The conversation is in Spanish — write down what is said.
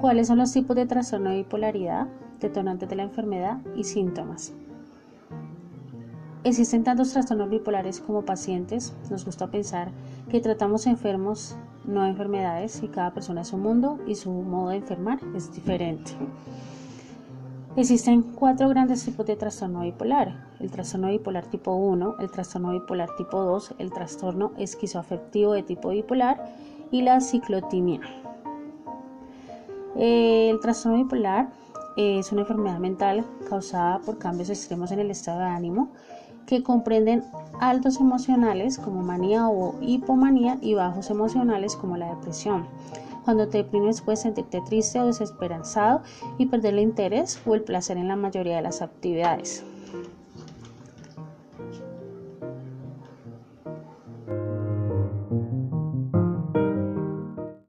¿Cuáles son los tipos de trastorno de bipolaridad, detonantes de la enfermedad y síntomas? Existen tantos trastornos bipolares como pacientes. Nos gusta pensar que tratamos enfermos, no enfermedades, y cada persona es un mundo y su modo de enfermar es diferente. Existen cuatro grandes tipos de trastorno bipolar. El trastorno bipolar tipo 1, el trastorno bipolar tipo 2, el trastorno esquizoafectivo de tipo bipolar y la ciclotimia. El trastorno bipolar es una enfermedad mental causada por cambios extremos en el estado de ánimo que comprenden altos emocionales como manía o hipomanía y bajos emocionales como la depresión. Cuando te deprimes puedes sentirte triste o desesperanzado y perder el interés o el placer en la mayoría de las actividades.